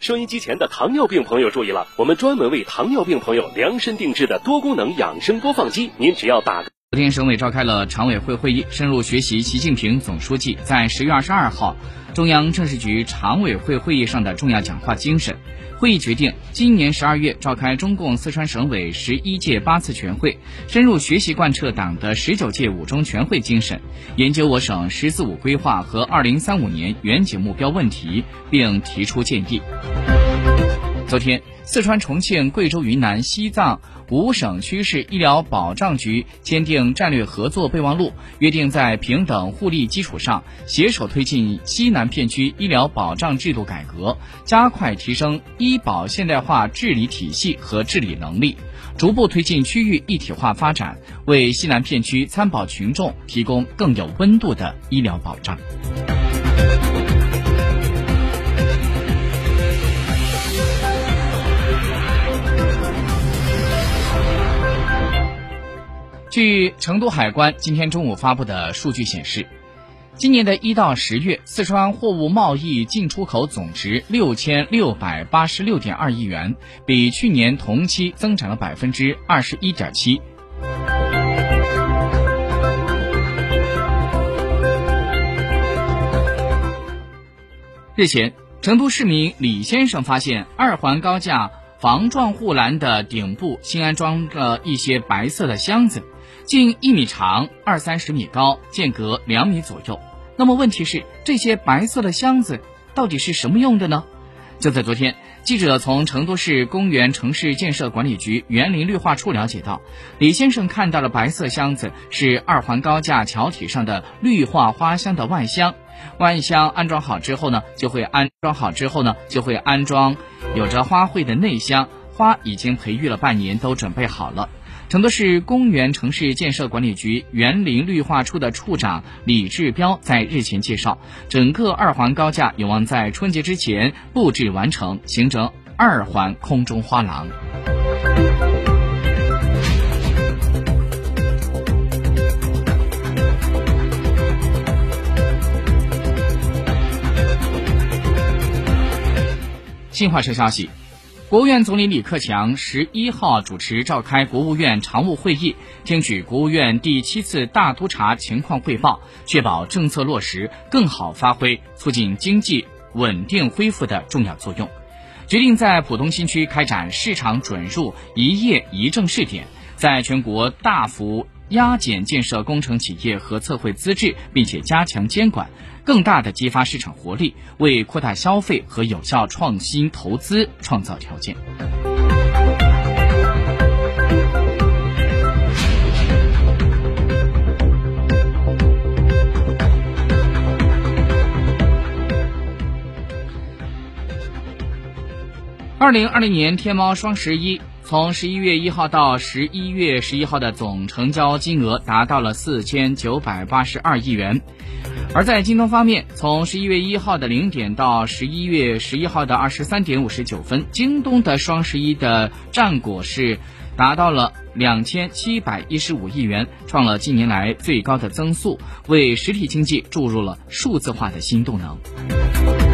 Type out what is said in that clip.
收音机前的糖尿病朋友注意了，我们专门为糖尿病朋友量身定制的多功能养生播放机，您只要打。昨天，省委召开了常委会会议，深入学习习近平总书记在十月二十二号中央政治局常委会会议上的重要讲话精神。会议决定，今年十二月召开中共四川省委十一届八次全会，深入学习贯彻党的十九届五中全会精神，研究我省“十四五”规划和二零三五年远景目标问题，并提出建议。昨天，四川、重庆、贵州、云南、西藏五省区市医疗保障局签订战略合作备忘录，约定在平等互利基础上，携手推进西南片区医疗保障制度改革，加快提升医保现代化治理体系和治理能力，逐步推进区域一体化发展，为西南片区参保群众提供更有温度的医疗保障。据成都海关今天中午发布的数据显示，今年的一到十月，四川货物贸易进出口总值六千六百八十六点二亿元，比去年同期增长了百分之二十一点七。日前，成都市民李先生发现二环高架防撞护栏的顶部新安装了一些白色的箱子。近一米长，二三十米高，间隔两米左右。那么问题是，这些白色的箱子到底是什么用的呢？就在昨天，记者从成都市公园城市建设管理局园林绿化处了解到，李先生看到的白色箱子是二环高架桥体上的绿化花箱的外箱。外箱安装好之后呢，就会安装好之后呢，就会安装有着花卉的内箱，花已经培育了半年，都准备好了。成都市公园城市建设管理局园林绿化处的处长李志彪在日前介绍，整个二环高架有望在春节之前布置完成，形成二环空中花廊。新华社消息。国务院总理李克强十一号主持召开国务院常务会议，听取国务院第七次大督查情况汇报，确保政策落实更好发挥促进经济稳定恢复的重要作用。决定在浦东新区开展市场准入一业一证试点，在全国大幅压减建设工程企业和测绘资质，并且加强监管。更大的激发市场活力，为扩大消费和有效创新投资创造条件。二零二零年天猫双十一从十一月一号到十一月十一号的总成交金额达到了四千九百八十二亿元。而在京东方面，从十一月一号的零点到十一月十一号的二十三点五十九分，京东的双十一的战果是达到了两千七百一十五亿元，创了近年来最高的增速，为实体经济注入了数字化的新动能。